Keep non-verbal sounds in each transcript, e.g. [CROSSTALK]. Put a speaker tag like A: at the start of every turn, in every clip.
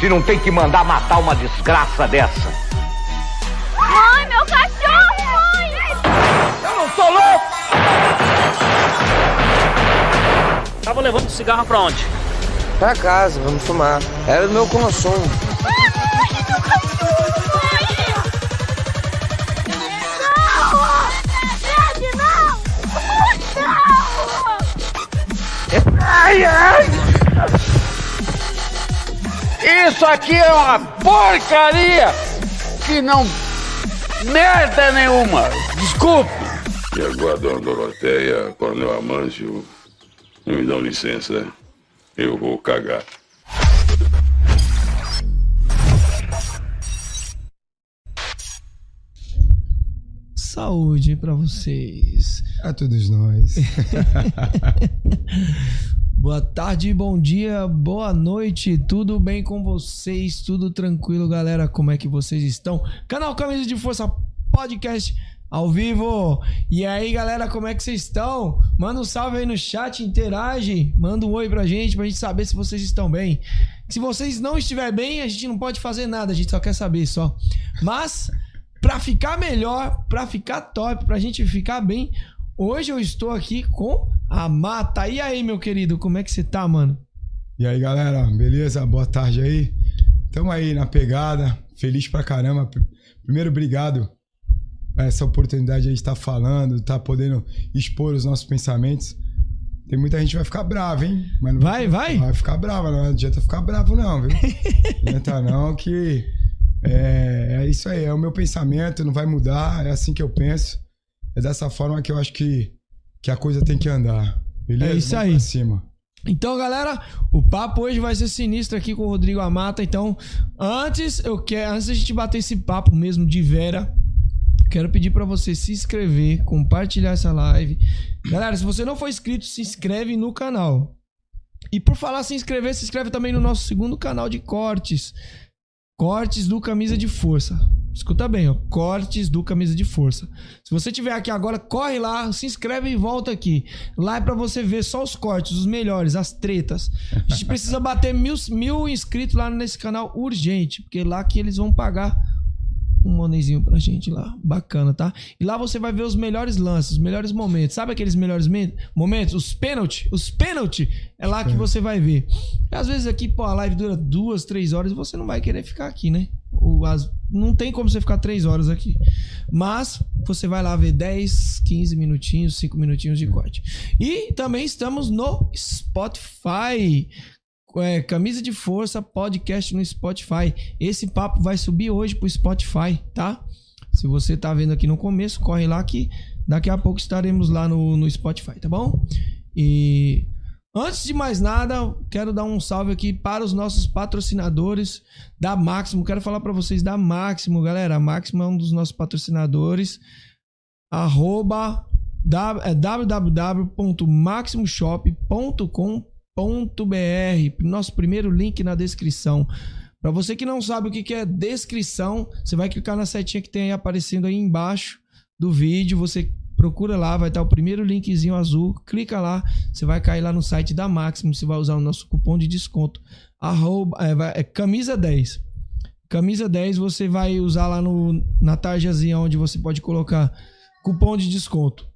A: se não tem que mandar matar uma desgraça dessa.
B: Mãe, meu cachorro, mãe!
A: Eu não sou louco!
C: Tava levando cigarro pra onde?
D: Pra casa, vamos fumar. Era o meu consumo.
B: Mãe, meu
A: Isso aqui é uma porcaria que não. merda nenhuma! Desculpe!
E: E agora, dona Doroteia, Coronel Amâncio, me dão licença, eu vou cagar.
F: Saúde pra vocês.
G: A todos nós. [LAUGHS]
F: Boa tarde, bom dia, boa noite. Tudo bem com vocês? Tudo tranquilo, galera? Como é que vocês estão? Canal Camisa de Força Podcast ao vivo. E aí, galera, como é que vocês estão? Manda um salve aí no chat, interage, manda um oi pra gente, pra gente saber se vocês estão bem. Se vocês não estiverem bem, a gente não pode fazer nada, a gente só quer saber só. Mas Pra ficar melhor, pra ficar top, pra gente ficar bem, hoje eu estou aqui com a Mata. E aí, meu querido, como é que você tá, mano?
G: E aí, galera, beleza? Boa tarde aí. Tamo aí na pegada, feliz pra caramba. Pr- Primeiro, obrigado por essa oportunidade aí de estar falando, estar podendo expor os nossos pensamentos. Tem muita gente que vai ficar brava, hein? Mas não
F: Vai, vai?
G: Vai ficar brava, não adianta ficar bravo, não, viu? [LAUGHS] Não adianta não, que é, é isso aí, é o meu pensamento, não vai mudar, é assim que eu penso. É dessa forma que eu acho que, que a coisa tem que andar. Beleza?
F: É isso
G: Vamos
F: aí.
G: pra cima.
F: Então, galera, o papo hoje vai ser sinistro aqui com o Rodrigo Amata. Então, antes eu quero, antes da gente bater esse papo mesmo de Vera, quero pedir pra você se inscrever, compartilhar essa live. Galera, se você não for inscrito, se inscreve no canal. E por falar se inscrever, se inscreve também no nosso segundo canal de cortes. Cortes do Camisa de Força. Escuta bem, ó. Cortes do Camisa de Força. Se você tiver aqui agora, corre lá, se inscreve e volta aqui. Lá é pra você ver só os cortes, os melhores, as tretas. A gente precisa bater mil, mil inscritos lá nesse canal urgente, porque lá que eles vão pagar um monezinho pra gente lá. Bacana, tá? E lá você vai ver os melhores lances, os melhores momentos. Sabe aqueles melhores me- momentos? Os pênalti. Os pênalti. É lá que você vai ver. E às vezes aqui, pô, a live dura duas, três horas e você não vai querer ficar aqui, né? Ou as- Não tem como você ficar três horas aqui. Mas você vai lá ver 10, 15 minutinhos, 5 minutinhos de corte. E também estamos no Spotify é, Camisa de Força Podcast no Spotify. Esse papo vai subir hoje pro Spotify, tá? Se você tá vendo aqui no começo, corre lá que daqui a pouco estaremos lá no, no Spotify, tá bom? E antes de mais nada, quero dar um salve aqui para os nossos patrocinadores da Máximo. Quero falar para vocês da Máximo, galera. A Máximo é um dos nossos patrocinadores. Arroba é www.maximoshop.com.br Nosso primeiro link na descrição. Para você que não sabe o que que é descrição, você vai clicar na setinha que tem aí aparecendo aí embaixo do vídeo. Você procura lá, vai estar o primeiro linkzinho azul. Clica lá, você vai cair lá no site da Máximo. Você vai usar o nosso cupom de desconto. Arroba, é, é camisa 10. Camisa 10 você vai usar lá no, na tarjazinha onde você pode colocar cupom de desconto.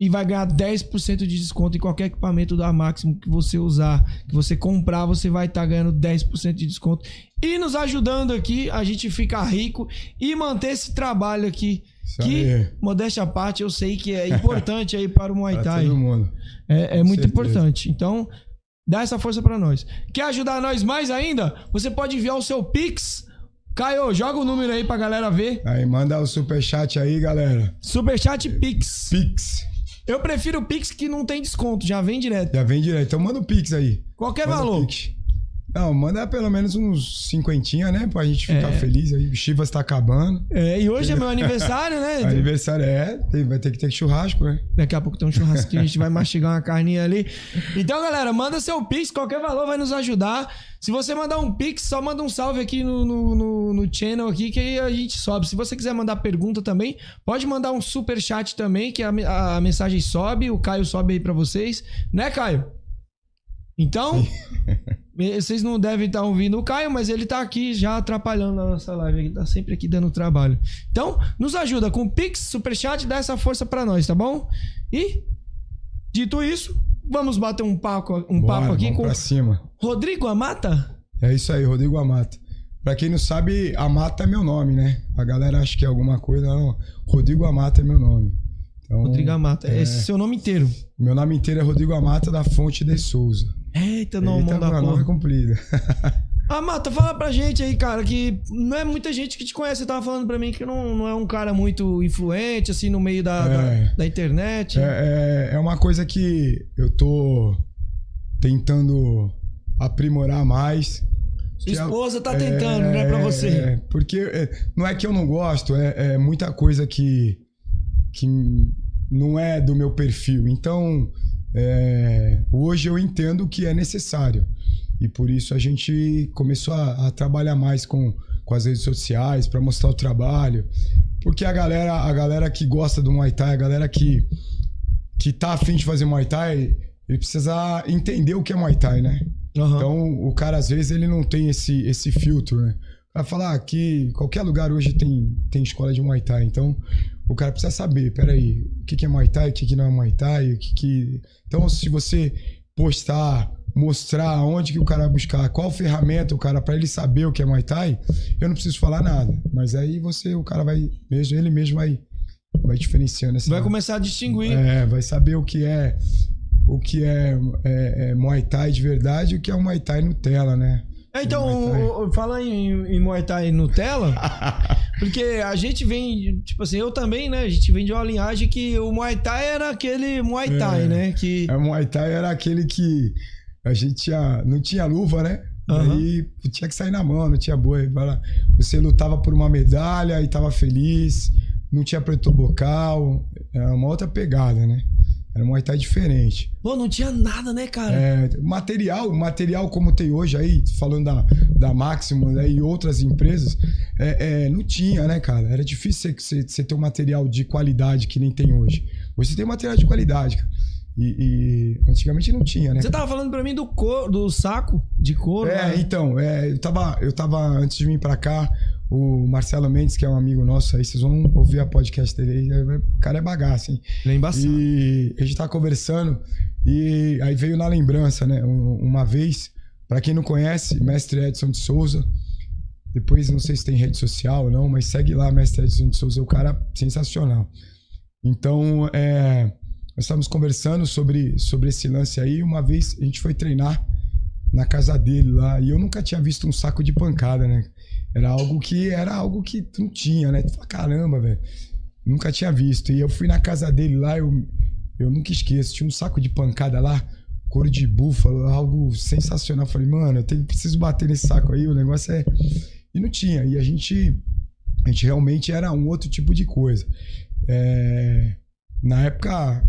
F: E vai ganhar 10% de desconto em qualquer equipamento da Máximo que você usar, que você comprar, você vai estar ganhando 10% de desconto. E nos ajudando aqui, a gente ficar rico e manter esse trabalho aqui.
G: Isso
F: que,
G: aí.
F: modéstia à parte, eu sei que é importante aí para o Muay [LAUGHS] Thai.
G: todo mundo.
F: É, é muito
G: certeza.
F: importante. Então, dá essa força pra nós. Quer ajudar nós mais ainda? Você pode enviar o seu Pix. Caio, joga o número aí pra galera ver.
G: Aí, manda o superchat aí, galera.
F: Superchat Pix.
G: Pix.
F: Eu prefiro o Pix que não tem desconto, já vem direto.
G: Já vem direto. Então manda o Pix aí.
F: Qualquer
G: Manda
F: valor.
G: Pix. Não, manda pelo menos uns cinquentinha, né? Pra gente ficar
F: É.
G: feliz aí. O Chivas tá acabando.
F: É, e hoje é meu aniversário, né? [LAUGHS]
G: Aniversário é, vai ter que ter churrasco, né?
F: Daqui a pouco tem um churrasquinho, a gente vai [LAUGHS] mastigar uma carninha ali. Então, galera, manda seu Pix, qualquer valor vai nos ajudar. Se você mandar um Pix, só manda um salve aqui no, no, no, no channel aqui que aí a gente sobe. Se você quiser mandar pergunta também, pode mandar um super chat também, que a, a mensagem sobe, o Caio sobe aí pra vocês. Né, Caio? Então, [LAUGHS] vocês não devem estar ouvindo o Caio, mas ele tá aqui já atrapalhando a nossa live. Ele tá sempre aqui dando trabalho. Então, nos ajuda com Pix, Superchat, dá essa força pra nós, tá bom? E, dito isso, vamos bater um papo, um
G: Bora,
F: papo aqui com
G: pra cima.
F: Rodrigo Amata.
G: É isso aí, Rodrigo Amata. Pra quem não sabe, Amata é meu nome, né? A galera acha que é alguma coisa, não. Rodrigo Amata é meu nome. Então,
F: Rodrigo Amata.
G: é.
F: Esse é seu nome inteiro.
G: Meu nome inteiro é Rodrigo Amata da Fonte de Souza.
F: Eita, não,
G: Eita,
F: mão da
G: nome é
F: porra.
G: comprido. [LAUGHS]
F: Amata, fala pra gente aí, cara, que não é muita gente que te conhece. Você tava falando pra mim que não, não é um cara muito influente, assim, no meio da,
G: É.
F: da, da internet.
G: É, é, é uma coisa que eu tô tentando aprimorar mais.
F: Sua
G: é-
F: esposa tá tentando, né, pra você.
G: É, porque é, não é que eu não gosto, é, é muita coisa que, que não é do meu perfil. Então, é, hoje eu entendo que é necessário. E por isso a gente começou a, a trabalhar mais com, com as redes sociais para mostrar o trabalho. Porque a galera, a galera que gosta do Muay Thai, a galera que, que tá afim de fazer Muay Thai, ele precisa entender o que é Muay Thai, né?
F: Aham.
G: Então, o cara, às vezes, ele não tem esse, esse filtro, né? Vai falar que qualquer lugar hoje tem, tem escola de Muay Thai. Então, o cara precisa saber, peraí, o que, que é Muay Thai, o que, que não é Muay Thai, o que, que... Então, se você postar, mostrar onde que o cara vai buscar, qual ferramenta o cara, para ele saber o que é Muay Thai, eu não preciso falar nada. Mas aí você, o cara vai, mesmo ele mesmo vai, vai diferenciando.
F: Vai começar a distinguir.
G: É, vai saber o que é o que é, é, é Muay Thai de verdade e o que é o Muay Thai Nutella, né?
F: É, então, o- o- fala em, em Muay Thai Nutella, [LAUGHS] porque a gente vem, tipo assim, eu também, né? A gente vem de uma linhagem que o Muay Thai era aquele Muay Thai,
G: É.
F: né? Que
G: É, o Muay Thai era aquele que a gente tinha, não tinha luva, né?
F: Aham.
G: Aí tinha que sair na mão, não tinha boi. Você lutava por uma medalha e tava feliz, não tinha preto bocal, era uma outra pegada, né? Era um Muay Thai diferente.
F: Pô, não tinha nada, né, cara?
G: É, material, material como tem hoje aí, falando da, da Maximum né, e outras empresas, é, é, não tinha, né, cara? Era difícil você, ter um material de qualidade que nem tem hoje. Hoje você tem material de qualidade, cara. E, e antigamente não tinha, né?
F: Você tava falando pra mim do couro, do saco de couro.
G: É,
F: né?
G: então, é, eu, tava, eu tava, antes de vir pra cá, o Marcelo Mendes, que é um amigo nosso aí, vocês vão ouvir a podcast dele aí, o cara é bagaço, hein?
F: Ele é embaçado.
G: E a gente tava conversando e aí veio na lembrança, né? Um- Uma vez, pra quem não conhece, Mestre Edson de Souza. Depois não sei se tem rede social ou não, mas segue lá, Mestre Edson de Souza, é o cara sensacional. Então, é, nós estávamos conversando sobre, sobre esse lance aí. Uma vez a gente foi treinar na casa dele lá e eu nunca tinha visto um saco de pancada, né? Era algo que era algo que não tinha, né? Tu fala, caramba, velho. Nunca tinha visto. E eu fui na casa dele lá, eu, eu nunca esqueço. Tinha um saco de pancada lá, couro de búfalo, algo sensacional. Eu falei, mano, eu tenho, preciso bater nesse saco aí, o negócio é. E não tinha. E a gente, a gente realmente era um outro tipo de coisa. É, Na época,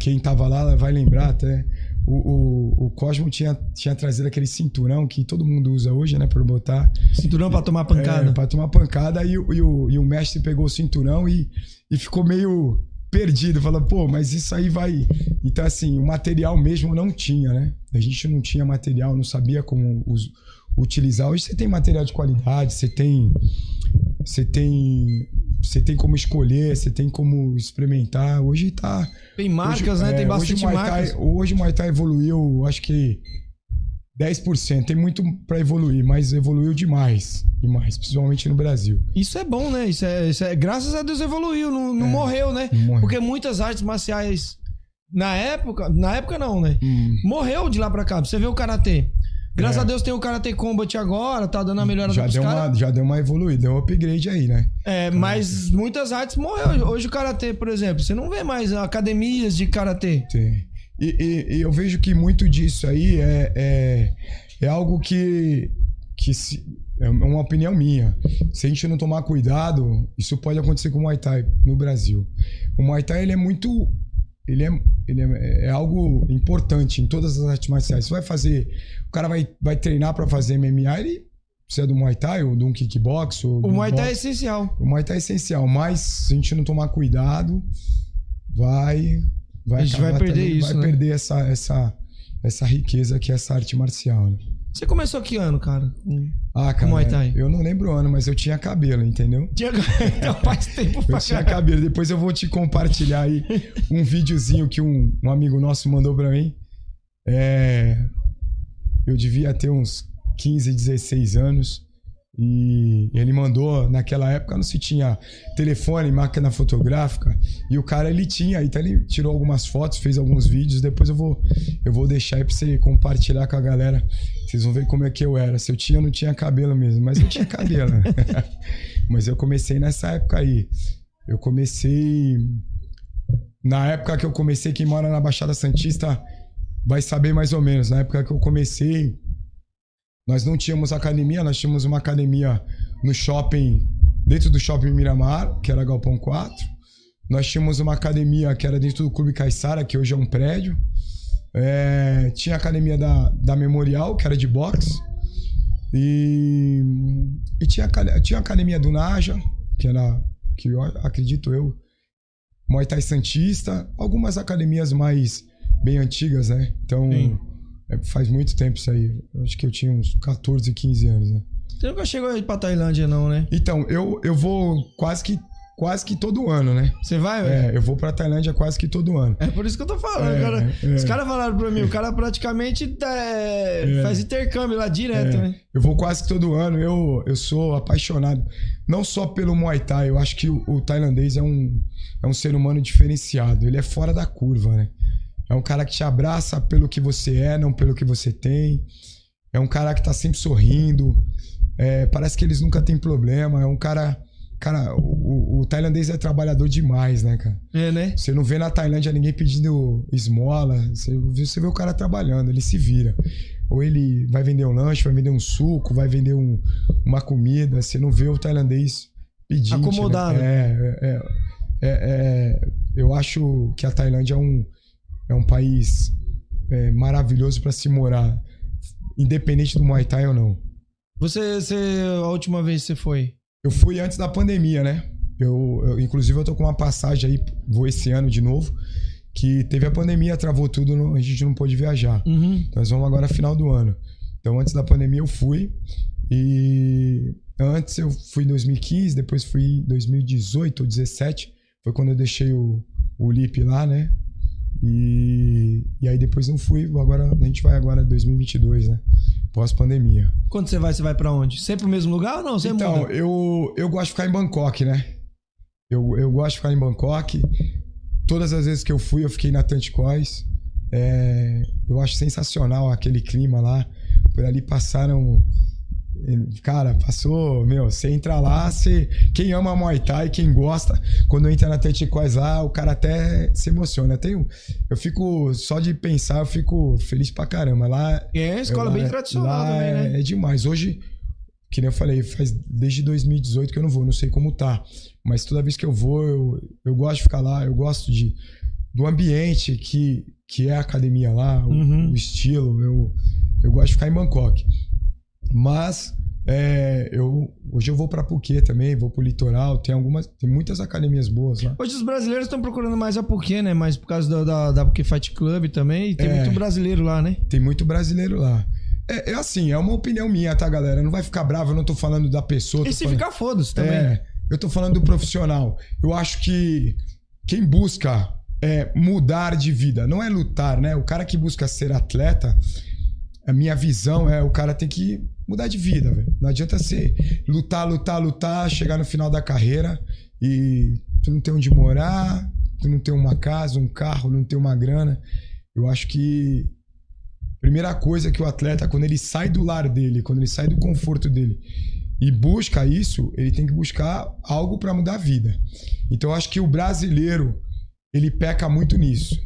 G: quem tava lá vai lembrar até. O, o, o Cosmo tinha, tinha trazido aquele cinturão que todo mundo usa hoje, né? Por botar.
F: Cinturão pra tomar pancada.
G: É, pra tomar pancada. E, o- e, o, e o mestre pegou o cinturão e, e ficou meio perdido. Falou, pô, mas isso aí vai. Então, assim, o material mesmo não tinha, né? A gente não tinha material, não sabia como us- utilizar. Hoje você tem material de qualidade, você tem. Você tem. Você tem como escolher, você tem como experimentar. Hoje tá.
F: Tem marcas,
G: hoje,
F: né? Tem
G: é,
F: bastante
G: hoje
F: marcas.
G: Thai, hoje o Muay Thai evoluiu, acho que 10%. Tem muito pra evoluir, mas evoluiu demais. Demais, principalmente no Brasil.
F: Isso é bom, né? Isso é, isso é- graças a Deus evoluiu, não, não morreu, né?
G: É, não morreu.
F: Porque muitas artes marciais na época, na época não, né?
G: Hum.
F: Morreu de lá pra cá. Você vê o karatê. Graças
G: É.
F: a Deus tem o Karate Combat agora, tá dando a melhorada
G: Já deu,
F: caras.
G: uma, já deu uma evoluída, deu um upgrade aí, né?
F: É, mas muitas artes morreu. Hoje o karatê, por exemplo, você não vê mais academias de karatê.
G: Tem. E, e- e eu vejo que muito disso aí é, é, é algo que, que se, é uma opinião minha. Se a gente não tomar cuidado, isso pode acontecer com o Muay Thai no Brasil. O Muay Thai ele é muito ele, é, ele é, é, algo importante em todas as artes marciais. Você vai fazer, o cara vai, vai treinar para fazer MMA, ele precisa do Muay Thai ou de um kickbox. Ou
F: O Muay Thai é
G: boxe.
F: essencial.
G: O Muay Thai é essencial, mas se a gente não tomar cuidado, vai. vai
F: A gente vai perder
G: também-
F: isso,
G: Vai
F: né?
G: perder essa, essa, essa riqueza que é essa arte marcial. Né?
F: Você começou que ano, cara? Com-
G: Ah, cara,
F: Muay Thai.
G: eu não lembro o ano, mas eu tinha cabelo, entendeu?
F: Tinha... [LAUGHS] Então faz tempo
G: Eu
F: pra
G: tinha
F: caralho.
G: cabelo. Depois eu vou te compartilhar aí um videozinho que um, um amigo nosso mandou pra mim. É, eu devia ter uns 15, 16 anos. E ele mandou, naquela época não se tinha telefone, máquina fotográfica. E o cara ele tinha, então ele tirou algumas fotos, fez alguns vídeos. Depois eu vou, eu vou deixar aí pra você compartilhar com a galera. Vocês vão ver como é que eu era. Se eu tinha, não tinha cabelo mesmo, mas eu tinha cabelo. [LAUGHS] mas eu comecei nessa época aí. Eu comecei. Na época que eu comecei, quem mora na Baixada Santista vai saber mais ou menos. Na época que eu comecei, nós não tínhamos academia, nós tínhamos uma academia no shopping, dentro do shopping Miramar, que era Galpão 4. Nós tínhamos uma academia que era dentro do Clube Caiçara, que hoje é um prédio. É, tinha a academia da, da Memorial, que era de boxe. E, e tinha, tinha a academia do Naja, que era, que eu acredito eu, Muay Thai Santista. Algumas academias mais bem antigas, né? Então,
F: Sim.
G: É, faz muito tempo isso aí. Eu acho que eu tinha uns 14, 15 anos, né?
F: Você nunca chegou aí pra Tailândia, não, né?
G: Então, eu, eu vou quase que, quase que todo ano, né?
F: Você vai, velho?
G: É, eu vou pra Tailândia quase que todo ano.
F: É por isso que eu tô falando,
G: É,
F: cara.
G: é.
F: Os caras falaram pra mim, o cara praticamente é,
G: É.
F: faz intercâmbio lá direto,
G: É,
F: né?
G: Eu vou quase que todo ano. Eu, eu sou apaixonado. Não só pelo Muay Thai. Eu acho que o, o tailandês é um, é um ser humano diferenciado. Ele é fora da curva, né? É um cara que te abraça pelo que você é, não pelo que você tem. É um cara que tá sempre sorrindo. É, parece que eles nunca têm problema. É um cara. Cara, o, o- tailandês é trabalhador demais, né, cara?
F: É, né?
G: Você não vê na Tailândia ninguém pedindo esmola. Você, vê- você vê o cara trabalhando, ele se vira. Ou ele vai vender um lanche, vai vender um suco, vai vender um- uma comida. Você não vê o tailandês pedindo.
F: Acomodado.
G: Né? É, é, é, é- eu acho que a Tailândia é um, é um país é, maravilhoso para se morar, independente do Muay Thai ou não.
F: Você, você, a última vez que você foi?
G: Eu fui antes da pandemia, né? Eu, eu- inclusive, eu tô com uma passagem aí, vou esse ano de novo, que teve a pandemia, travou tudo, não- a gente não pôde viajar.
F: Uhum.
G: Então, nós vamos agora final do ano. Então, antes da pandemia, eu fui. E antes eu fui em 2015, depois fui em 2018 ou 2017. Foi quando eu deixei o, o LIP lá, né? E, e aí depois não fui. Agora, a gente vai agora em 2022, né? Pós-pandemia.
F: Quando você vai, você vai pra onde? Sempre pro mesmo lugar ou não? Você
G: Então,
F: muda?
G: eu, eu gosto de ficar em Bangkok, né? Eu, eu gosto de ficar em Bangkok. Todas as vezes que eu fui, eu fiquei na Tanticois. É, eu acho sensacional aquele clima lá. Por ali passaram. Cara, passou. Meu, você entra lá, você. Quem ama Muay Thai, quem gosta, quando entra na Tanticois lá, o cara até se emociona. Eu, tenho, eu fico. Só de pensar, eu fico feliz pra caramba. Lá.
F: É, escola
G: eu-
F: bem
G: lá-
F: tradicional também,
G: é,
F: né?
G: é demais. Hoje, que nem eu falei, faz desde 2018 que eu não vou, não sei como tá. Mas toda vez que eu vou, eu, eu gosto de ficar lá, eu gosto de, do ambiente que, que é a academia lá, o,
F: Uhum.
G: o estilo. Eu, eu gosto de ficar em Bangkok. Mas é, eu, hoje eu vou pra Phuket também, vou pro litoral, tem algumas, tem muitas academias boas lá.
F: Hoje os brasileiros estão procurando mais a Phuket, né? Mas por causa da, da, da Fight Club também. E tem
G: É.
F: muito brasileiro lá, né?
G: Tem muito brasileiro lá. É, é assim, é uma opinião minha, tá, galera? Não vai ficar bravo, eu não tô falando da pessoa.
F: E se
G: falando-
F: ficar, foda-se também.
G: É, eu tô falando do profissional. Eu acho que quem busca é, mudar de vida, não é lutar, né? O cara que busca ser atleta, a minha visão é o cara tem que mudar de vida. Não adianta ser lutar, lutar, lutar, chegar no final da carreira e tu não tem onde morar, tu não tem uma casa, um carro, não tem uma grana. Eu acho que a primeira coisa que o atleta, quando ele sai do lar dele, quando ele sai do conforto dele e busca isso, ele tem que buscar algo para mudar a vida. Então eu acho que o brasileiro, ele peca muito nisso.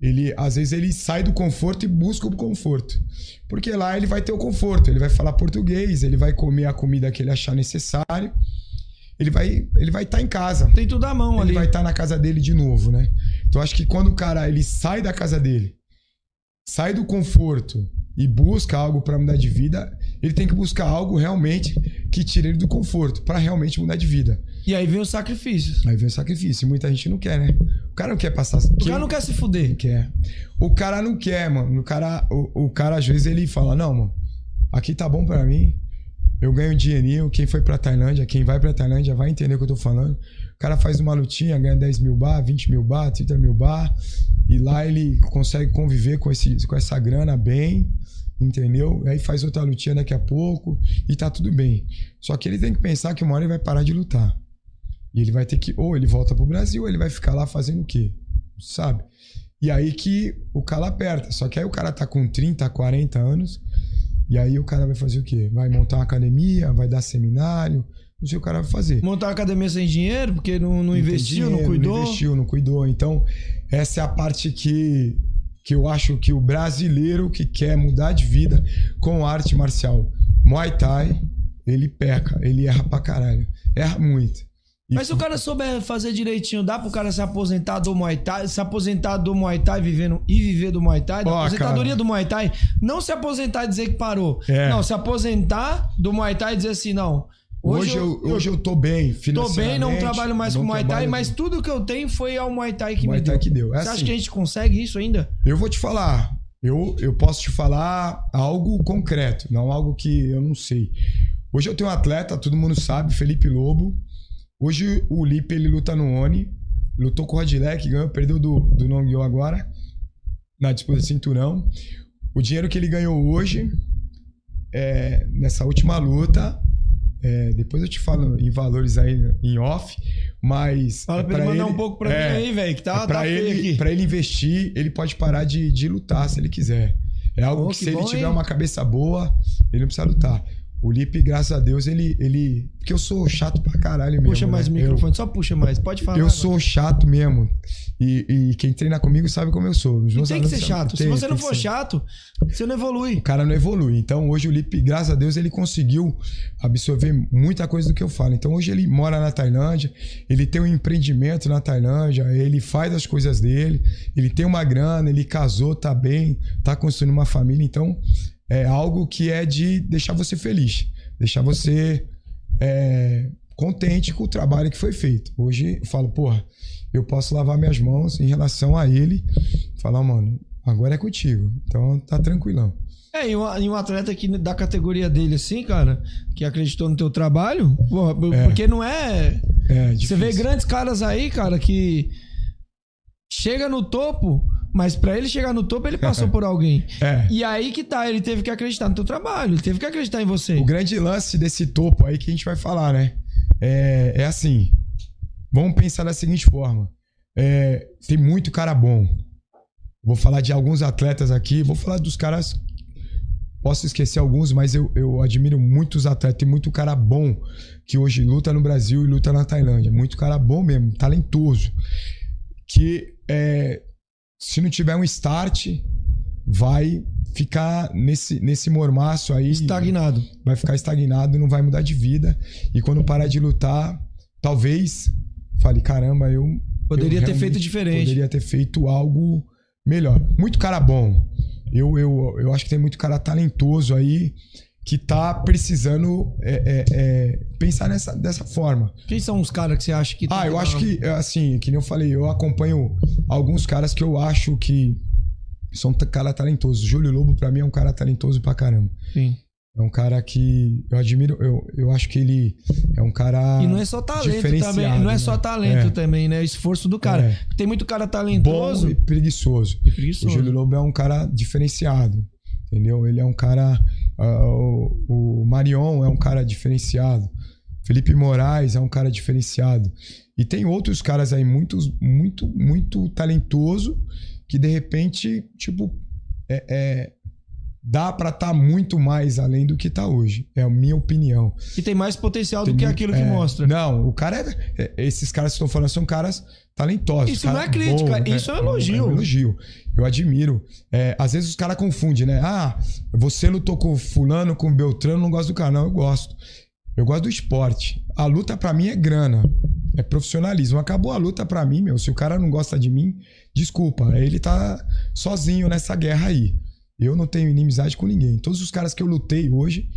G: Ele às vezes ele sai do conforto e busca o conforto. Porque lá ele vai ter o conforto, ele vai falar português, ele vai comer a comida que ele achar necessário. Ele vai ele vai estar em casa.
F: Tem tudo à mão
G: ele
F: ali.
G: vai estar na casa dele de novo, né? Então acho que quando o cara ele sai da casa dele, sai do conforto e busca algo para mudar de vida, ele tem que buscar algo realmente que tire ele do conforto para realmente mudar de vida.
F: E aí vem os sacrifícios.
G: Aí vem o sacrifício. E muita gente não quer, né? O cara não quer passar.
F: O cara não quer se fuder.
G: Quer. O cara não quer, mano. O cara, o, o cara às vezes ele fala: Não, mano, aqui tá bom pra mim. Eu ganho dinheirinho. Quem foi pra Tailândia, quem vai pra Tailândia vai entender o que eu tô falando. O cara faz uma lutinha, ganha 10 mil bar, 20 mil bar, 30 mil bar. E lá ele consegue conviver com, esse, com essa grana bem. Entendeu? Aí faz outra lutinha daqui a pouco e tá tudo bem. Só que ele tem que pensar que uma hora ele vai parar de lutar. E ele vai ter que. Ou ele volta pro Brasil, ou ele vai ficar lá fazendo o quê? Sabe? E aí que o calo aperta. Só que aí o cara tá com 30, 40 anos. E aí o cara vai fazer o quê? Vai montar uma academia, vai dar seminário. Não sei o que o cara vai fazer.
F: Montar uma academia sem dinheiro, porque não, não
G: tem
F: investiu, não
G: dinheiro,
F: cuidou.
G: Não investiu, não cuidou. Então, essa é a parte que, que eu acho que o brasileiro que quer mudar de vida com arte marcial Muay Thai, ele peca, ele erra pra caralho. Erra muito. E
F: Mas se o cara souber fazer direitinho, dá pro cara se aposentar do Muay Thai, se aposentar do Muay Thai vivendo, e viver do Muay Thai, da
G: Ó,
F: aposentadoria
G: cara.
F: do Muay Thai, não se aposentar e dizer que parou.
G: É.
F: Não, se aposentar do Muay Thai e dizer assim, não.
G: Hoje, eu, hoje eu tô bem,
F: tô
G: financeiramente.
F: bem, não trabalho mais
G: não
F: com Muay Thai, mas tudo que eu tenho foi ao Muay Thai que
G: Muay
F: me
G: Thai
F: deu.
G: que deu. É
F: Você acha
G: assim.
F: que a gente consegue isso ainda?
G: Eu vou te falar. Eu, eu posso te falar algo concreto, não algo que eu não sei. Hoje eu tenho um atleta, todo mundo sabe, Felipe Lobo. Hoje o Lipe ele luta no ONI. Lutou com o Rodilec, ganhou, perdeu do, do Nongyo agora. Na disputa de cinturão. O dinheiro que ele ganhou hoje, é, nessa última luta, é, depois eu te falo em valores aí em off, mas.
F: Fala
G: é
F: pra ele mandar
G: ele-
F: um pouco pra
G: é,
F: mim aí, velho, que tá,
G: é pra
F: tá
G: ele,
F: aqui.
G: Pra ele investir, ele pode parar de, de lutar se ele quiser. É algo
F: Pô,
G: que,
F: que
G: se
F: bom,
G: ele tiver
F: hein?
G: uma cabeça boa, ele não precisa lutar. O Lipe, graças a Deus, ele. ele porque eu sou chato pra caralho mesmo.
F: Puxa mais o
G: né?
F: microfone, só puxa mais. Pode
G: Eu,
F: falar.
G: eu sou chato mesmo. E, e quem treina comigo sabe como eu sou. Os
F: E tem que ser chato. Se
G: Tem,
F: você
G: tem
F: não for
G: ser.
F: chato, você não evolui.
G: O cara não evolui. Então hoje o Lipe, graças a Deus, ele conseguiu absorver muita coisa do que eu falo. Então hoje ele mora na Tailândia, ele tem um empreendimento na Tailândia, ele faz as coisas dele, ele tem uma grana, ele casou, tá bem, tá construindo uma família. Então é algo que é de deixar você feliz, deixar você é, contente com o trabalho que foi feito. Hoje eu falo, porra, eu posso lavar minhas mãos em relação a ele, falar, mano, agora é contigo. Então tá tranquilão.
F: É, e um, atleta aqui da categoria dele, assim, cara, que acreditou no teu trabalho, porra,
G: É.
F: porque não é.
G: É,
F: Você vê grandes caras aí, cara, que chega no topo, mas pra ele chegar no topo, ele passou [LAUGHS] por alguém.
G: É.
F: E aí que tá, ele teve que acreditar no teu trabalho, ele teve que acreditar em você.
G: O grande lance desse topo aí que a gente vai falar, né? É, é assim. Vamos pensar da seguinte forma. É, tem muito cara bom. Vou falar de alguns atletas aqui. Vou falar dos caras. Posso esquecer alguns, mas eu, eu admiro muitos atletas. Tem muito cara bom que hoje luta no Brasil e luta na Tailândia. Muito cara bom mesmo, talentoso. Que é, se não tiver um start, vai ficar nesse, nesse mormaço aí.
F: Estagnado.
G: Vai ficar estagnado, não vai mudar de vida. E quando parar de lutar, talvez fale: caramba, eu.
F: Poderia
G: eu
F: ter feito diferente.
G: Poderia ter feito algo melhor. Muito cara bom. Eu, eu, eu acho que tem muito cara talentoso aí que tá precisando é, é, é, pensar nessa, dessa forma.
F: Quem são os caras que você acha que
G: Ah,
F: tem
G: eu
F: dar
G: acho que, assim, que nem eu falei, eu acompanho alguns caras que eu acho que são cara talentosos. Júlio Lobo, pra mim, é um cara talentoso pra caramba.
F: Sim.
G: É um cara que eu admiro, eu, eu acho que ele é um cara.
F: E não é só talento também. Não é
G: né?
F: só talento
G: É.
F: também, né? Esforço do cara.
G: É.
F: Tem muito cara
G: Bom
F: talentoso
G: e preguiçoso.
F: e preguiçoso.
G: O Júlio Lobo é um cara diferenciado. Entendeu? Ele é um cara. ah, o, o Marion é um cara diferenciado. Felipe Moraes é um cara diferenciado. E tem outros caras aí muito, muito, muito talentoso que de repente, tipo, é, é, dá pra estar muito mais além do que tá hoje. É a minha opinião.
F: E tem mais potencial
G: Tem
F: do que
G: muito-
F: aquilo que
G: é,
F: mostra.
G: Não, o cara é, é- Esses caras que estão falando são caras talentosos.
F: Isso
G: cara
F: não é crítica, isso é um elogio.
G: É um elogio. Eu admiro. É, às vezes os caras confundem, né? Ah, você lutou com fulano, com Beltrano, não gosto do cara. Não, eu gosto. Eu gosto do esporte. A luta pra mim é grana. É profissionalismo. Acabou a luta pra mim, meu. Se o cara não gosta de mim, desculpa. Ele tá sozinho nessa guerra aí. Eu não tenho inimizade com ninguém. Todos os caras que eu lutei hoje,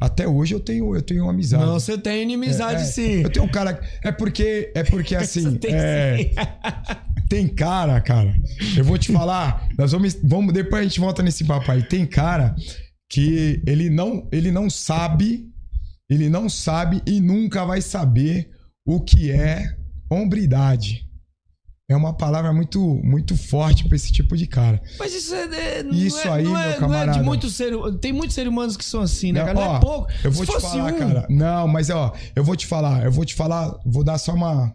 G: até hoje eu tenho, eu tenho amizade.
F: Não, você tem inimizade
G: É, é.
F: sim.
G: Eu tenho um cara. É porque. É porque [LAUGHS] assim.
F: Tem
G: é, tem cara, cara. Eu vou te falar. Nós vamos, vamos. Depois a gente volta nesse papo aí. Tem cara que ele não, ele não sabe. Ele não sabe e nunca vai saber o que é hombridade. É uma palavra muito, muito forte pra esse tipo de cara.
F: Mas isso é. é-
G: Isso
F: é,
G: aí,
F: não
G: meu
F: é, não é de
G: camarada.
F: muitos seres. Tem muitos seres humanos que são assim, né,
G: Não,
F: cara? Não
G: ó,
F: é pouco.
G: Eu vou
F: Se
G: te falar,
F: um,
G: cara. Não, mas ó, eu vou te falar, eu vou te falar, vou dar só uma,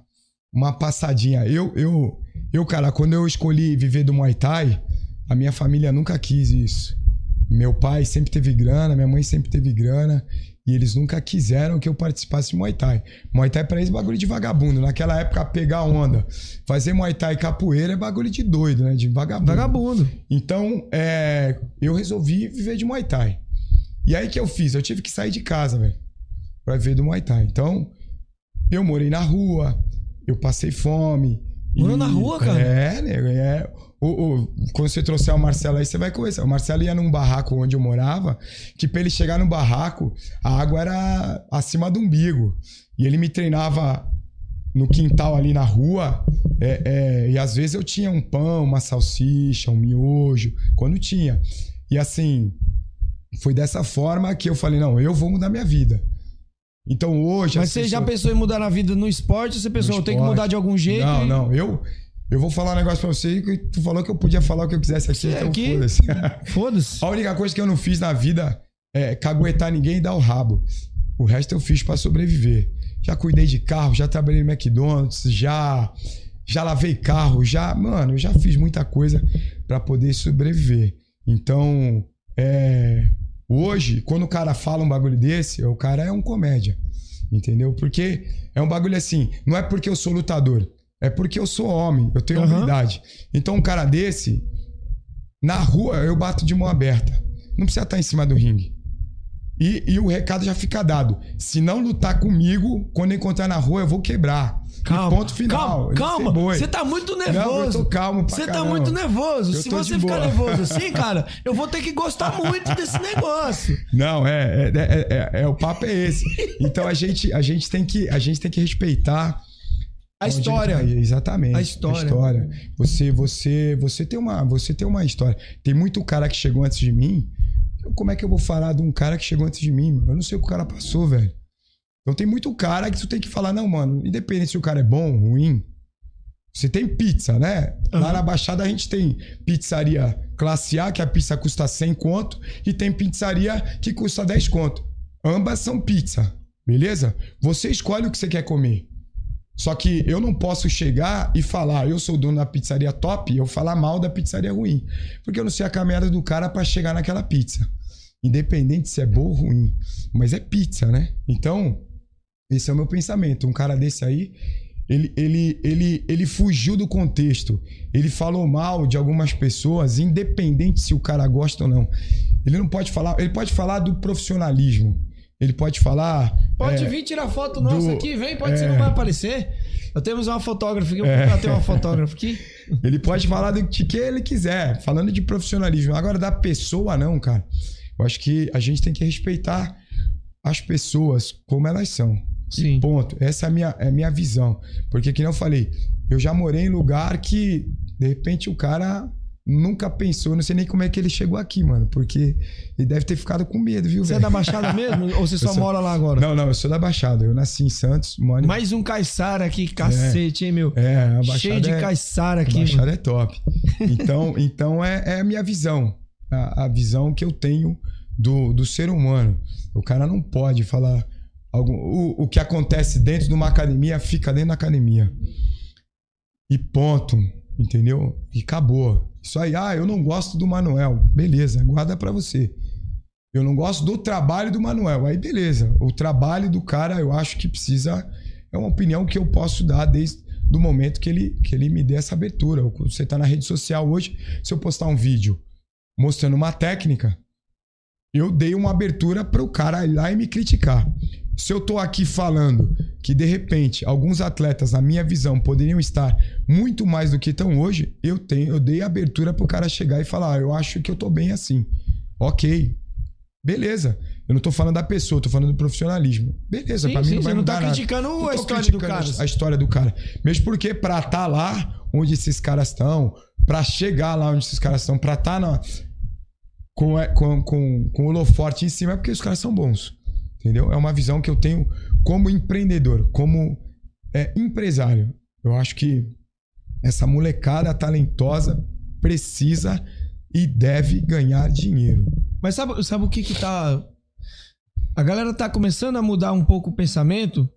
G: uma passadinha. Eu, eu, eu, cara, quando eu escolhi viver do Muay Thai, a minha família nunca quis isso. Meu pai sempre teve grana, minha mãe sempre teve grana. E eles nunca quiseram que eu participasse de Muay Thai. Muay Thai pra eles é bagulho de vagabundo. Naquela época, pegar onda, fazer Muay Thai e capoeira é bagulho de doido, né? De vagabundo.
F: Vagabundo.
G: Então, é, eu resolvi viver de Muay Thai. E aí que eu fiz? Eu tive que sair de casa, velho, pra viver do Muay Thai. Então, eu morei na rua, eu passei fome.
F: Morou na rua, cara?
G: É, nego, é. O, o- quando você trouxer o Marcelo aí, você vai conhecer. O Marcelo ia num barraco onde eu morava, que pra ele chegar no barraco, a água era acima do umbigo. E ele me treinava no quintal ali na rua. é, é, e às vezes eu tinha um pão, uma salsicha, um miojo, quando tinha. E assim, foi dessa forma que eu falei: não, eu vou mudar minha vida. Então hoje.
F: Mas
G: as
F: você já
G: pessoas-
F: pensou em mudar na vida no esporte? Você pensou, eu tenho que mudar de algum jeito?
G: Não,
F: e-
G: não. Eu, eu vou falar um negócio pra você que tu falou que eu podia falar o que eu quisesse aqui,
F: Você
G: então
F: aqui-
G: foda-se. [LAUGHS] [LAUGHS]
F: Foda-se.
G: A única coisa que eu não fiz na vida é caguetar ninguém e dar o rabo. O resto eu fiz pra sobreviver. Já cuidei de carro, já trabalhei no McDonald's, já já lavei carro, já, mano, eu já fiz muita coisa pra poder sobreviver. Então, é, hoje, quando o cara fala um bagulho desse, o cara é um comédia. Entendeu? Porque é um bagulho assim, não é porque eu sou lutador, é porque eu sou homem, eu tenho
F: Aham.
G: habilidade. Então, um cara desse, na rua, eu bato de mão aberta. Não precisa estar em cima do ringue. E, e o recado já fica dado. Se não lutar comigo, quando encontrar na rua, eu vou quebrar. E
F: Calma,
G: ponto final.
F: Calma, calma. Você tá muito
G: Não, eu
F: nervoso.
G: tô calmo
F: Você tá muito nervoso. Se você ficar
G: boa.
F: nervoso assim, [LAUGHS] cara, eu vou ter que gostar muito desse negócio.
G: Não, é, é, é, é- é- o papo é esse. Então a gente, a gente tem que, a gente tem que respeitar
F: A
G: onde
F: história.
G: Exatamente.
F: A história.
G: A história. Você, você, você tem uma, você tem uma história. Tem muito cara que chegou antes de mim. Como é que eu vou falar de um cara que chegou antes de mim? Eu não sei o que o cara passou, velho. Então tem muito cara que tu tem que falar, não, mano, independente se o cara é bom, ruim. Você tem pizza, né? Lá
F: Aham.
G: na Baixada a gente tem pizzaria classe A, que a pizza custa 100 conto, e tem pizzaria que custa 10 conto. Ambas são pizza, beleza? Você escolhe o que você quer comer. Só que eu não posso chegar e falar, eu sou dono da pizzaria top, eu falar mal da pizzaria ruim. Porque eu não sei a caminhada do cara pra chegar naquela pizza. Independente se é boa ou ruim. Mas é pizza, né? Então, esse é o meu pensamento. Um cara desse aí, ele, ele, ele, ele fugiu do contexto. Ele falou mal de algumas pessoas, independente se o cara gosta ou não. Ele não pode falar. Ele pode falar do profissionalismo. Ele pode falar.
F: Pode
G: é,
F: vir tirar foto nossa
G: do-
F: aqui, vem, pode ser,
G: é.
F: não vai aparecer. Eu temos uma fotógrafa aqui, eu vou contratar uma fotógrafa aqui. [LAUGHS]
G: Ele pode falar do que ele quiser, falando de profissionalismo. Agora, da pessoa, não, cara. Eu acho que a gente tem que respeitar as pessoas como elas são.
F: Sim.
G: Ponto. Essa é a minha, é a minha visão. Porque, que eu falei, eu já morei em lugar que, de repente, o cara nunca pensou, não sei nem como é que ele chegou aqui, mano. Porque ele deve ter ficado com medo, viu,
F: Você é
G: velho?
F: da Baixada mesmo? Ou você [LAUGHS] só
G: sou-
F: mora lá agora?
G: Não, não, eu sou da Baixada. Eu nasci em Santos, moro
F: Mais um caiçara aqui, cacete, hein, meu?
G: É, a Baixada
F: Cheio de
G: é-
F: caiçara
G: A
F: aqui.
G: Baixada
F: mano.
G: é top. Então, [LAUGHS] então é, é a minha visão. A, a visão que eu tenho do, do ser humano. O cara não pode falar. Algum, o, o que acontece dentro de uma academia fica dentro da academia. E ponto. Entendeu? E acabou. Isso aí, ah, eu não gosto do Manuel. Beleza, guarda pra você. Eu não gosto do trabalho do Manuel. Aí beleza. O trabalho do cara, eu acho que precisa. É uma opinião que eu posso dar desde do momento que ele, que ele me dê essa abertura. Você tá na rede social hoje, se eu postar um vídeo mostrando uma técnica, eu dei uma abertura para o cara ir lá e me criticar. Se eu tô aqui falando que de repente alguns atletas, na minha visão, poderiam estar muito mais do que estão hoje, eu tenho, eu dei abertura para o cara chegar e falar, ah, eu acho que eu tô bem assim. OK. Beleza. Eu não tô falando da pessoa, tô falando do profissionalismo. Beleza,
F: Sim,
G: pra mim
F: sim,
G: não vai
F: você não tá
G: mudar nada.
F: criticando
G: Não
F: a história
G: criticando
F: do cara.
G: A história do cara. Mesmo porque pra estar lá onde esses caras estão, pra chegar lá onde esses caras estão, pra estar na com, com, com, com o holoforte em cima é porque os caras são bons. Entendeu? É uma visão que eu tenho como empreendedor, como é, empresário. Eu acho que essa molecada talentosa precisa e deve ganhar dinheiro.
F: Mas sabe, sabe o que que tá. A galera tá começando a mudar um pouco o pensamento.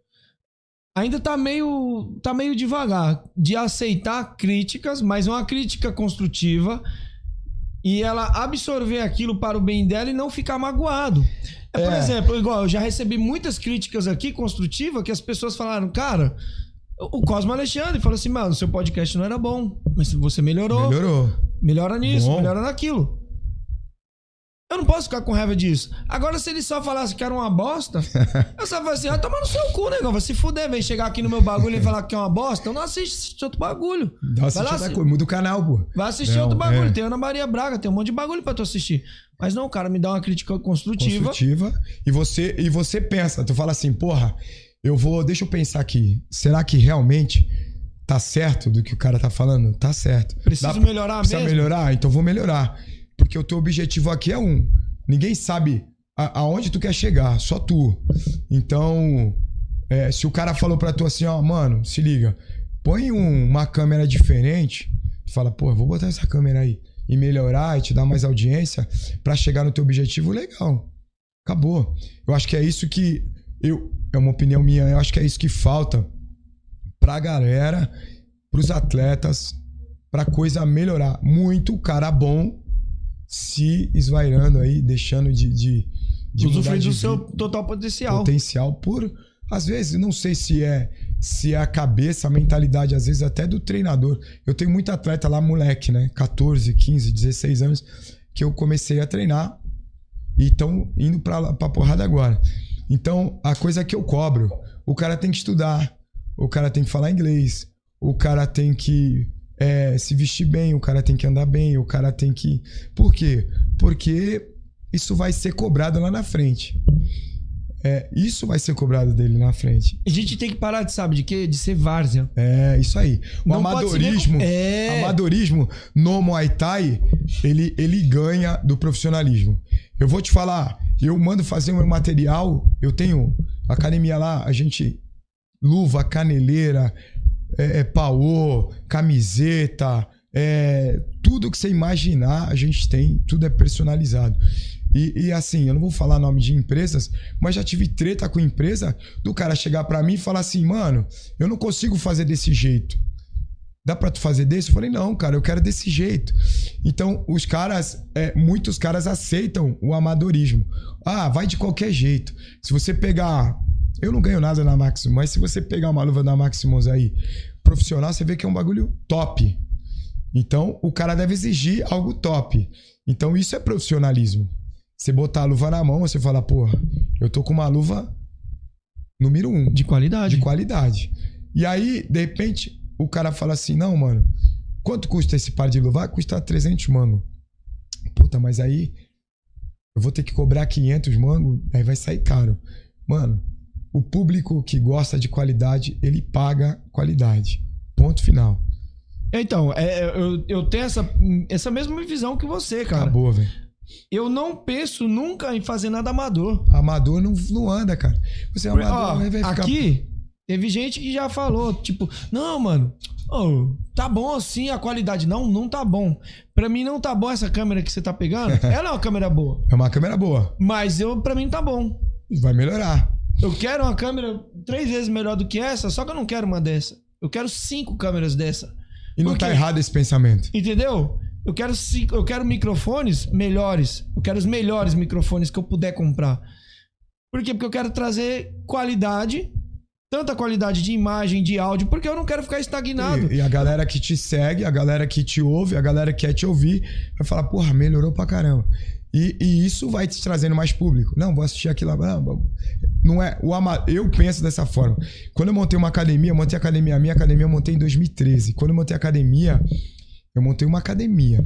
F: Ainda tá meio, tá meio devagar de aceitar críticas, mas uma crítica construtiva e ela absorver aquilo para o bem dela e não ficar magoado. É, por
G: É.
F: exemplo, igual eu já recebi muitas críticas aqui construtivas que as pessoas falaram, cara, o Cosmo Alexandre falou assim, mano, seu podcast não era bom, mas você melhorou.
G: Melhorou.
F: Melhora nisso,
G: Bom.
F: melhora naquilo. Eu não posso ficar com raiva disso. Agora, se ele só falasse que era uma bosta, [LAUGHS] eu só falei assim: vai tomar no seu cu, negão. Vai se fuder, vem chegar aqui no meu bagulho e falar que é uma bosta. Eu não assiste, assiste outro bagulho.
G: Dá
F: Vai lá,
G: assistida
F: assi-
G: coisa. Muda o canal, pô.
F: Vai assistir
G: Não,
F: outro bagulho.
G: é.
F: Tem Ana Maria Braga, tem um monte de bagulho pra tu assistir. Mas não, cara, me dá uma crítica construtiva.
G: construtiva e você e você pensa, tu fala assim, porra, eu vou, deixa eu pensar aqui, será que realmente tá certo do que o cara tá falando? Tá certo.
F: Preciso
G: Dá-
F: melhorar
G: Precisa
F: mesmo?
G: melhorar? Então vou melhorar. Porque o teu objetivo aqui é um. Ninguém sabe a- aonde tu quer chegar, só tu. Então, é, se o cara falou pra tu assim, ó, mano, se liga, põe um- uma câmera diferente, fala, pô, vou botar essa câmera aí e melhorar e te dar mais audiência pra chegar no teu objetivo, legal. Acabou. Eu acho que é isso que eu é uma opinião minha, eu acho que é isso que falta pra galera, pros atletas, pra coisa melhorar. Muito cara bom se esvairando aí, deixando de de, de
F: Usufruir do seu total potencial.
G: potencial por às vezes não sei se é se é a cabeça, a mentalidade às vezes até do treinador. Eu tenho muito atleta lá moleque, né? 14, 15, 16 anos que eu comecei a treinar e estão indo pra para porrada agora. Então, a coisa que eu cobro, o cara tem que estudar, o cara tem que falar inglês, o cara tem que é, se vestir bem, o cara tem que andar bem, o cara tem que. Por quê? Porque isso vai ser cobrado lá na frente. É, isso vai ser cobrado dele na frente.
F: A gente tem que parar de, sabe, de quê? De ser várzea.
G: É, isso aí. O
F: Não
G: amadorismo,
F: É.
G: amadorismo no Muay Thai, ele, ele ganha do profissionalismo. Eu vou te falar, eu mando fazer o meu material, eu tenho academia lá, a gente luva, caneleira, é, é, paô, camiseta, é, tudo que você imaginar, a gente tem, tudo é personalizado. E, e assim, eu não vou falar nome de empresas, mas já tive treta com empresa do cara chegar pra mim e falar assim, mano, eu não consigo fazer desse jeito. Dá pra tu fazer desse? Eu falei, não, cara, eu quero desse jeito. Então, os caras, é, muitos caras aceitam o amadorismo. Ah, vai de qualquer jeito. Se você pegar. Eu não ganho nada na Maximus, mas se você pegar uma luva da Maximus aí, profissional, você vê que é um bagulho top. Então, o cara deve exigir algo top. Então, isso é profissionalismo. Você botar a luva na mão, você fala, porra, eu tô com uma luva número um.
F: De qualidade.
G: De qualidade. E aí, de repente, o cara fala assim: não, mano, quanto custa esse par de luva? Ah, custa 300 mango. Puta, mas aí eu vou ter que cobrar 500 mango, aí vai sair caro. Mano, o público que gosta de qualidade, ele paga qualidade. Ponto final.
F: Então, é, é, eu, eu tenho essa, essa mesma visão que você, cara.
G: Acabou, velho.
F: Eu não penso nunca em fazer nada amador.
G: Amador não, não anda, cara. Você é amador,
F: Ó,
G: vai ficar-
F: aqui, teve gente que já falou, tipo, não, mano, ô, tá bom assim a qualidade. Não, não tá bom. Pra mim não tá bom essa câmera que você tá pegando. [LAUGHS] Ela é uma câmera boa.
G: É uma câmera boa.
F: Mas eu, pra mim tá bom.
G: Vai melhorar.
F: Eu quero uma câmera três vezes melhor do que essa, só que eu não quero uma dessa. Eu quero cinco câmeras dessa.
G: E não tá errado esse pensamento.
F: Entendeu? Eu quero, ci- eu quero microfones melhores. Eu quero os melhores microfones que eu puder comprar. Por quê? Porque eu quero trazer qualidade, tanta qualidade de imagem, de áudio, porque eu não quero ficar estagnado.
G: E, e a galera que te segue, a galera que te ouve, a galera que quer te ouvir, vai falar, porra, melhorou pra caramba. E, e isso vai te trazendo mais público. Não, vou assistir aquilo lá. Não, é. O ama... Eu penso dessa forma. Quando eu montei uma academia, eu montei a academia. A minha academia eu montei em 2013. Quando eu montei a academia, eu montei uma academia.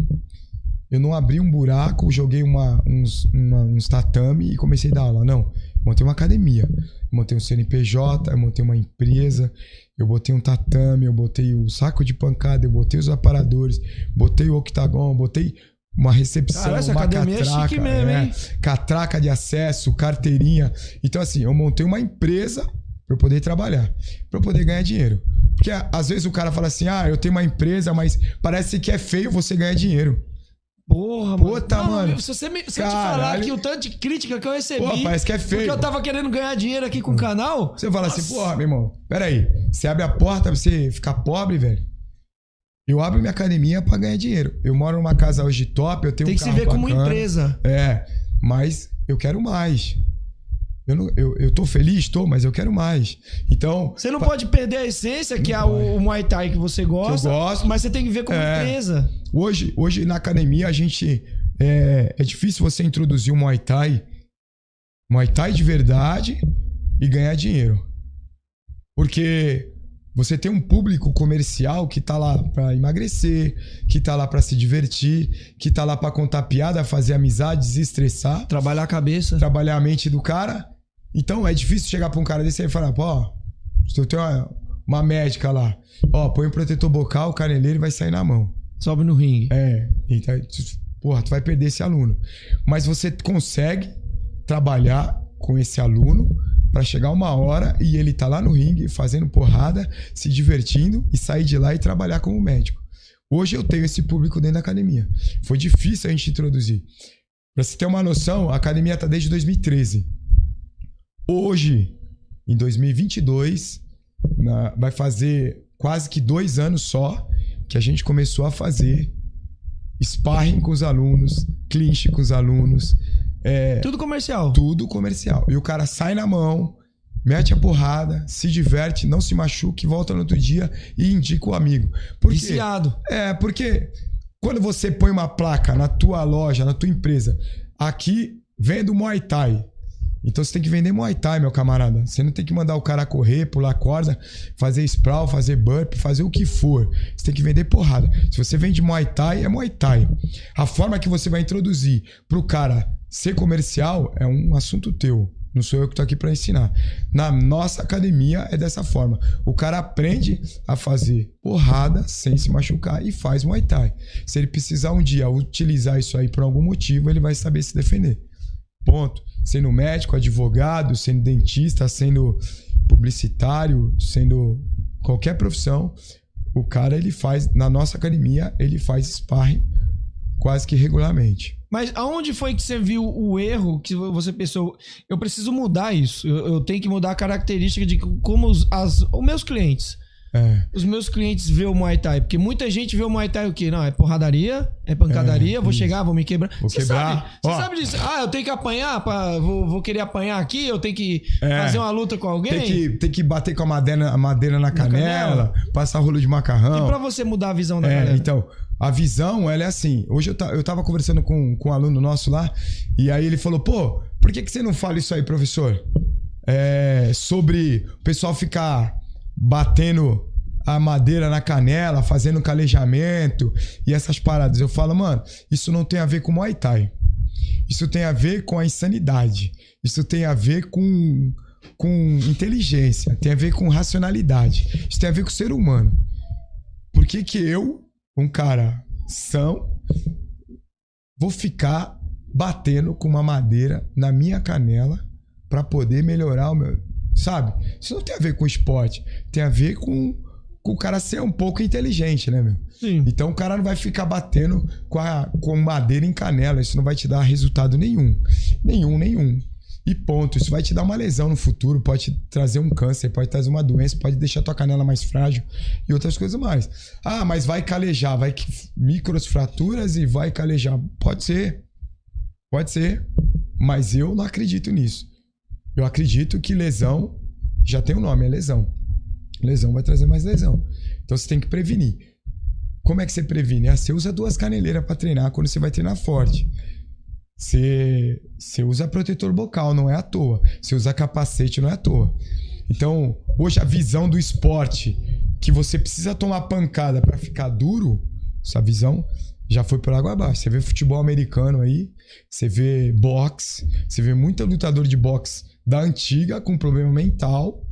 G: Eu não abri um buraco, joguei uma, uns, uma- uns tatame e comecei a dar aula. Não. Montei uma academia. Montei um CNPJ, eu montei uma empresa, eu botei um tatame, eu botei o saco de pancada, eu botei os aparadores, botei o octagon, botei uma recepção,
F: Cara, essa
G: uma
F: academia é
G: catraca,
F: chique mesmo,
G: é,
F: hein?
G: catraca de acesso, carteirinha. Então, assim, eu montei uma empresa para eu poder trabalhar, para eu poder ganhar dinheiro. Porque às vezes o cara fala assim: ah, eu tenho uma empresa, mas parece que é feio você ganhar dinheiro.
F: Porra, mano.
G: Puta,
F: Não,
G: mano.
F: Se você me, se eu te falar que o tanto de crítica que eu recebi.
G: Pô, parece que é feio.
F: Porque eu tava querendo ganhar dinheiro aqui com o canal.
G: Você fala assim, porra, meu irmão, peraí. Você abre a porta pra você ficar pobre, velho? Eu abro minha academia pra ganhar dinheiro. Eu moro numa casa hoje top, eu tenho
F: Tem
G: um
F: que se
G: carro
F: ver como
G: bacana.
F: empresa.
G: É, mas eu quero mais. Eu, não, eu, eu tô feliz, tô, mas eu quero mais. Então.
F: Você não pode perder a essência, que é o, o Muay Thai que você gosta.
G: gosto.
F: Mas você tem que ver como
G: É.
F: empresa.
G: Hoje, hoje na academia a gente. É, é difícil você introduzir o Muay Thai. Muay Thai de verdade e ganhar dinheiro. Porque você tem um público comercial que tá lá pra emagrecer, que tá lá pra se divertir, que tá lá pra contar piada, fazer amizade, desestressar,
F: Trabalhar a cabeça.
G: trabalhar a mente do cara. Então é difícil chegar pra um cara desse aí e falar, pô, se eu tenho uma, uma médica lá, ó, põe um protetor bocal, o caneleiro vai sair na mão.
F: Sobe no ringue.
G: É, então, porra, tu vai perder esse aluno. Mas você consegue trabalhar com esse aluno pra chegar uma hora e ele tá lá no ringue fazendo porrada, se divertindo e sair de lá e trabalhar como médico. Hoje eu tenho esse público dentro da academia. Foi difícil a gente introduzir. Pra você ter uma noção, a academia tá desde 2013. Hoje, em 2022, na- vai fazer quase que dois anos só que a gente começou a fazer sparring com os alunos, clinch com os alunos, é,
F: Tudo comercial.
G: tudo comercial. E o cara sai na mão, mete a porrada, se diverte, não se machuca, volta no outro dia e indica o amigo. Por quê?
F: Viciado.
G: É, porque quando você põe uma placa na tua loja, na tua empresa, aqui vendo Muay Thai. Então você tem que vender Muay Thai, meu camarada. Você não tem que mandar o cara correr, pular corda, fazer sprawl, fazer burp, fazer o que for. Você tem que vender porrada. Se você vende Muay Thai, é Muay Thai. A forma que você vai introduzir pro cara ser comercial é um assunto teu. Não sou eu que tô aqui para ensinar. Na nossa academia é dessa forma. O cara aprende a fazer porrada sem se machucar e faz Muay Thai. Se ele precisar um dia utilizar isso aí por algum motivo, ele vai saber se defender. Ponto. Sendo médico, advogado, sendo dentista, sendo publicitário, sendo qualquer profissão, o cara ele faz na nossa academia, ele faz sparring quase que regularmente.
F: Mas aonde foi que você viu o erro que você pensou? Eu preciso mudar isso. Eu, eu tenho que mudar a característica de como os, as, os meus clientes.
G: É.
F: Os meus clientes vê o Muay Thai. Porque muita gente vê o Muay Thai o quê? Não, é porradaria, é pancadaria,
G: É,
F: vou chegar, vou me quebrar.
G: Vou
F: Você
G: quebrar.
F: sabe, você sabe disso? Ah, eu tenho que apanhar, pra, vou, vou querer apanhar aqui, eu tenho que
G: É.
F: fazer uma luta com alguém.
G: Tem que, tem que bater com a madeira, a madeira na canela, passar rolo de macarrão.
F: E pra você mudar a visão da
G: É,
F: galera?
G: então, a visão, ela é assim. Hoje eu, eu tava conversando com, com um aluno nosso lá, e aí ele falou, pô, por que, que você não fala isso aí, professor? É, sobre o pessoal ficar batendo a madeira na canela, fazendo calejamento e essas paradas. Eu falo, mano, isso não tem a ver com Muay Thai. Isso tem a ver com a insanidade. Isso tem a ver com, com inteligência. Tem a ver com racionalidade. Isso tem a ver com o ser humano. Por que, que eu, um cara são, vou ficar batendo com uma madeira na minha canela para poder melhorar o meu. Sabe? Isso não tem a ver com esporte. Tem a ver com, com o cara ser um pouco inteligente, né, meu?
F: Sim.
G: Então o cara não vai ficar batendo com, a, com madeira em canela. Isso não vai te dar resultado nenhum. Nenhum, nenhum. E ponto. Isso vai te dar uma lesão no futuro, pode te trazer um câncer, pode trazer uma doença, pode deixar tua canela mais frágil e outras coisas mais. Ah, mas vai calejar, vai que micros fraturas e vai calejar. Pode ser. Pode ser. Mas eu não acredito nisso. Eu acredito que lesão já tem o um nome, é lesão. Lesão vai trazer mais lesão. Então você tem que prevenir. Como é que você previne? Ah, você usa duas caneleiras para treinar quando você vai treinar forte. Você, usa protetor bocal, não é à toa. Você usa capacete, não é à toa. Então, hoje a visão do esporte que você precisa tomar pancada para ficar duro, essa visão já foi por água abaixo. Você vê futebol americano aí, você vê boxe, você vê muita lutador de boxe da antiga com problema mental,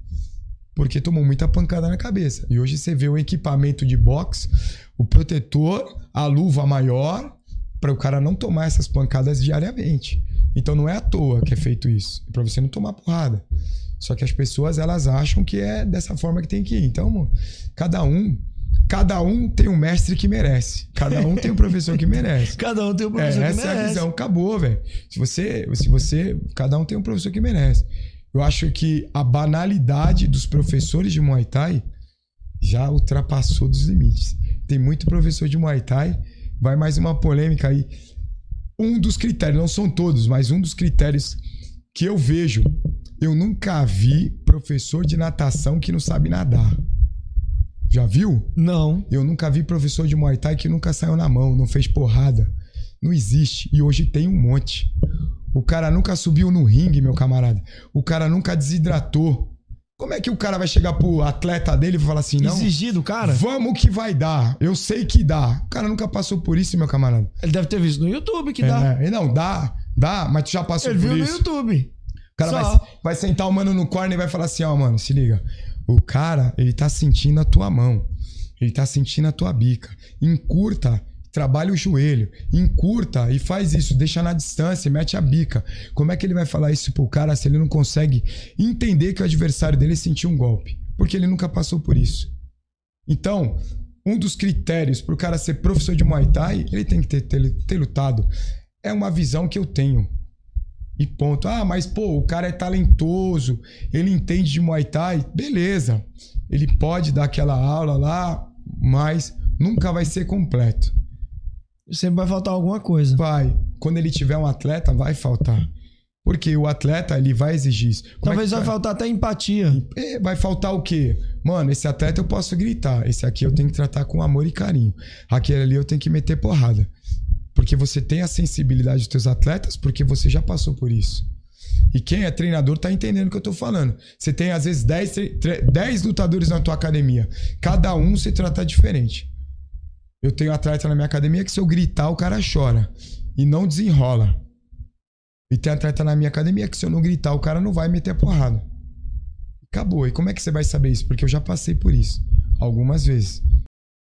G: porque tomou muita pancada na cabeça. E hoje você vê o equipamento de boxe, o protetor, a luva maior, para o cara não tomar essas pancadas diariamente. Então não é à toa que é feito isso, é para você não tomar porrada. Só que as pessoas elas acham que é dessa forma que tem que ir. Então, cada um cada um tem um mestre que merece. Cada um tem um professor que merece. [LAUGHS]
F: cada um tem um professor
G: é,
F: que
G: merece.
F: Essa é
G: a visão. Acabou, velho. Se você, se você, cada um tem um professor que merece. Eu acho que a banalidade dos professores de Muay Thai já ultrapassou dos limites. Tem muito professor de Muay Thai. Vai mais uma polêmica aí. Um dos critérios, não são todos, mas um dos critérios que eu vejo, eu nunca vi professor de natação que não sabe nadar. Já viu?
F: Não.
G: Eu nunca vi professor de Muay Thai que nunca saiu na mão, não fez porrada. Não existe. E hoje tem um monte. O cara nunca subiu no ringue, meu camarada. O cara nunca desidratou. Como é que o cara vai chegar pro atleta dele e falar assim, não?
F: Exigir do cara?
G: Vamos que vai dar. Eu sei que dá. O cara nunca passou por isso, meu camarada.
F: Ele deve ter visto no YouTube que
G: é,
F: dá.
G: Não, dá. Dá, mas tu já passou
F: Ele
G: por
F: viu
G: isso.
F: no YouTube.
G: O cara vai, vai, sentar o mano no corner e vai falar assim, ó, mano, se liga. O cara, ele tá sentindo a tua mão. Ele tá sentindo a tua bica. Encurta, trabalha o joelho. Encurta e faz isso. Deixa na distância, mete a bica. Como é que ele vai falar isso pro cara se ele não consegue entender que o adversário dele sentiu um golpe? Porque ele nunca passou por isso. Então, um dos critérios pro cara ser professor de Muay Thai, ele tem que ter, ter, ter lutado. É uma visão que eu tenho. E ponto. Ah, mas pô, o cara é talentoso, ele entende de Muay Thai, beleza. Ele pode dar aquela aula lá, mas nunca vai ser completo.
F: Sempre vai faltar alguma coisa.
G: Vai. Quando ele tiver um atleta, vai faltar. Porque o atleta, ele vai exigir isso. Como
F: Talvez
G: é vai
F: faltar até empatia.
G: É, Vai faltar o quê? Mano, esse atleta eu posso gritar. Esse aqui eu tenho que tratar com amor e carinho. Aquele ali eu tenho que meter porrada. Porque você tem a sensibilidade dos teus atletas, porque você já passou por isso. E quem é treinador tá entendendo o que eu tô falando. Você tem, às vezes, 10, tre- tre- 10 lutadores na tua academia. Cada um se trata diferente. Eu tenho atleta na minha academia que se eu gritar, o cara chora. E não desenrola. E tem atleta na minha academia que se eu não gritar, o cara não vai meter a porrada. Acabou. E como é que você vai saber isso? Porque eu já passei por isso. Algumas vezes.